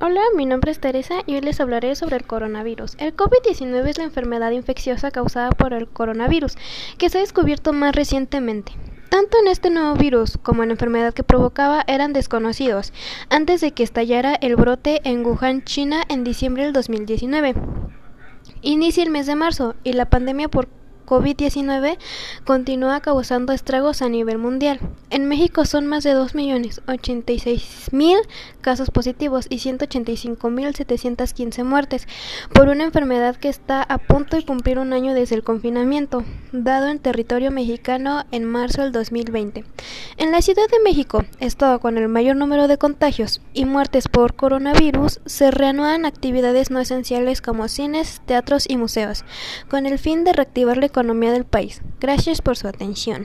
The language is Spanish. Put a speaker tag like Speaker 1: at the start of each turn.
Speaker 1: Hola, mi nombre es Teresa y hoy les hablaré sobre el coronavirus. El COVID-19 es la enfermedad infecciosa causada por el coronavirus, que se ha descubierto más recientemente. Tanto en este nuevo virus como en la enfermedad que provocaba eran desconocidos, antes de que estallara el brote en Wuhan, China, en diciembre del 2019. Inicia el mes de marzo y la pandemia por COVID-19 continúa causando estragos a nivel mundial. En México son más de 2.086.000 casos positivos y 185.715 muertes por una enfermedad que está a punto de cumplir un año desde el confinamiento, dado en territorio mexicano en marzo del 2020. En la Ciudad de México, estado con el mayor número de contagios y muertes por coronavirus, se reanudan actividades no esenciales como cines, teatros y museos, con el fin de reactivar la economía del país. Gracias por su atención.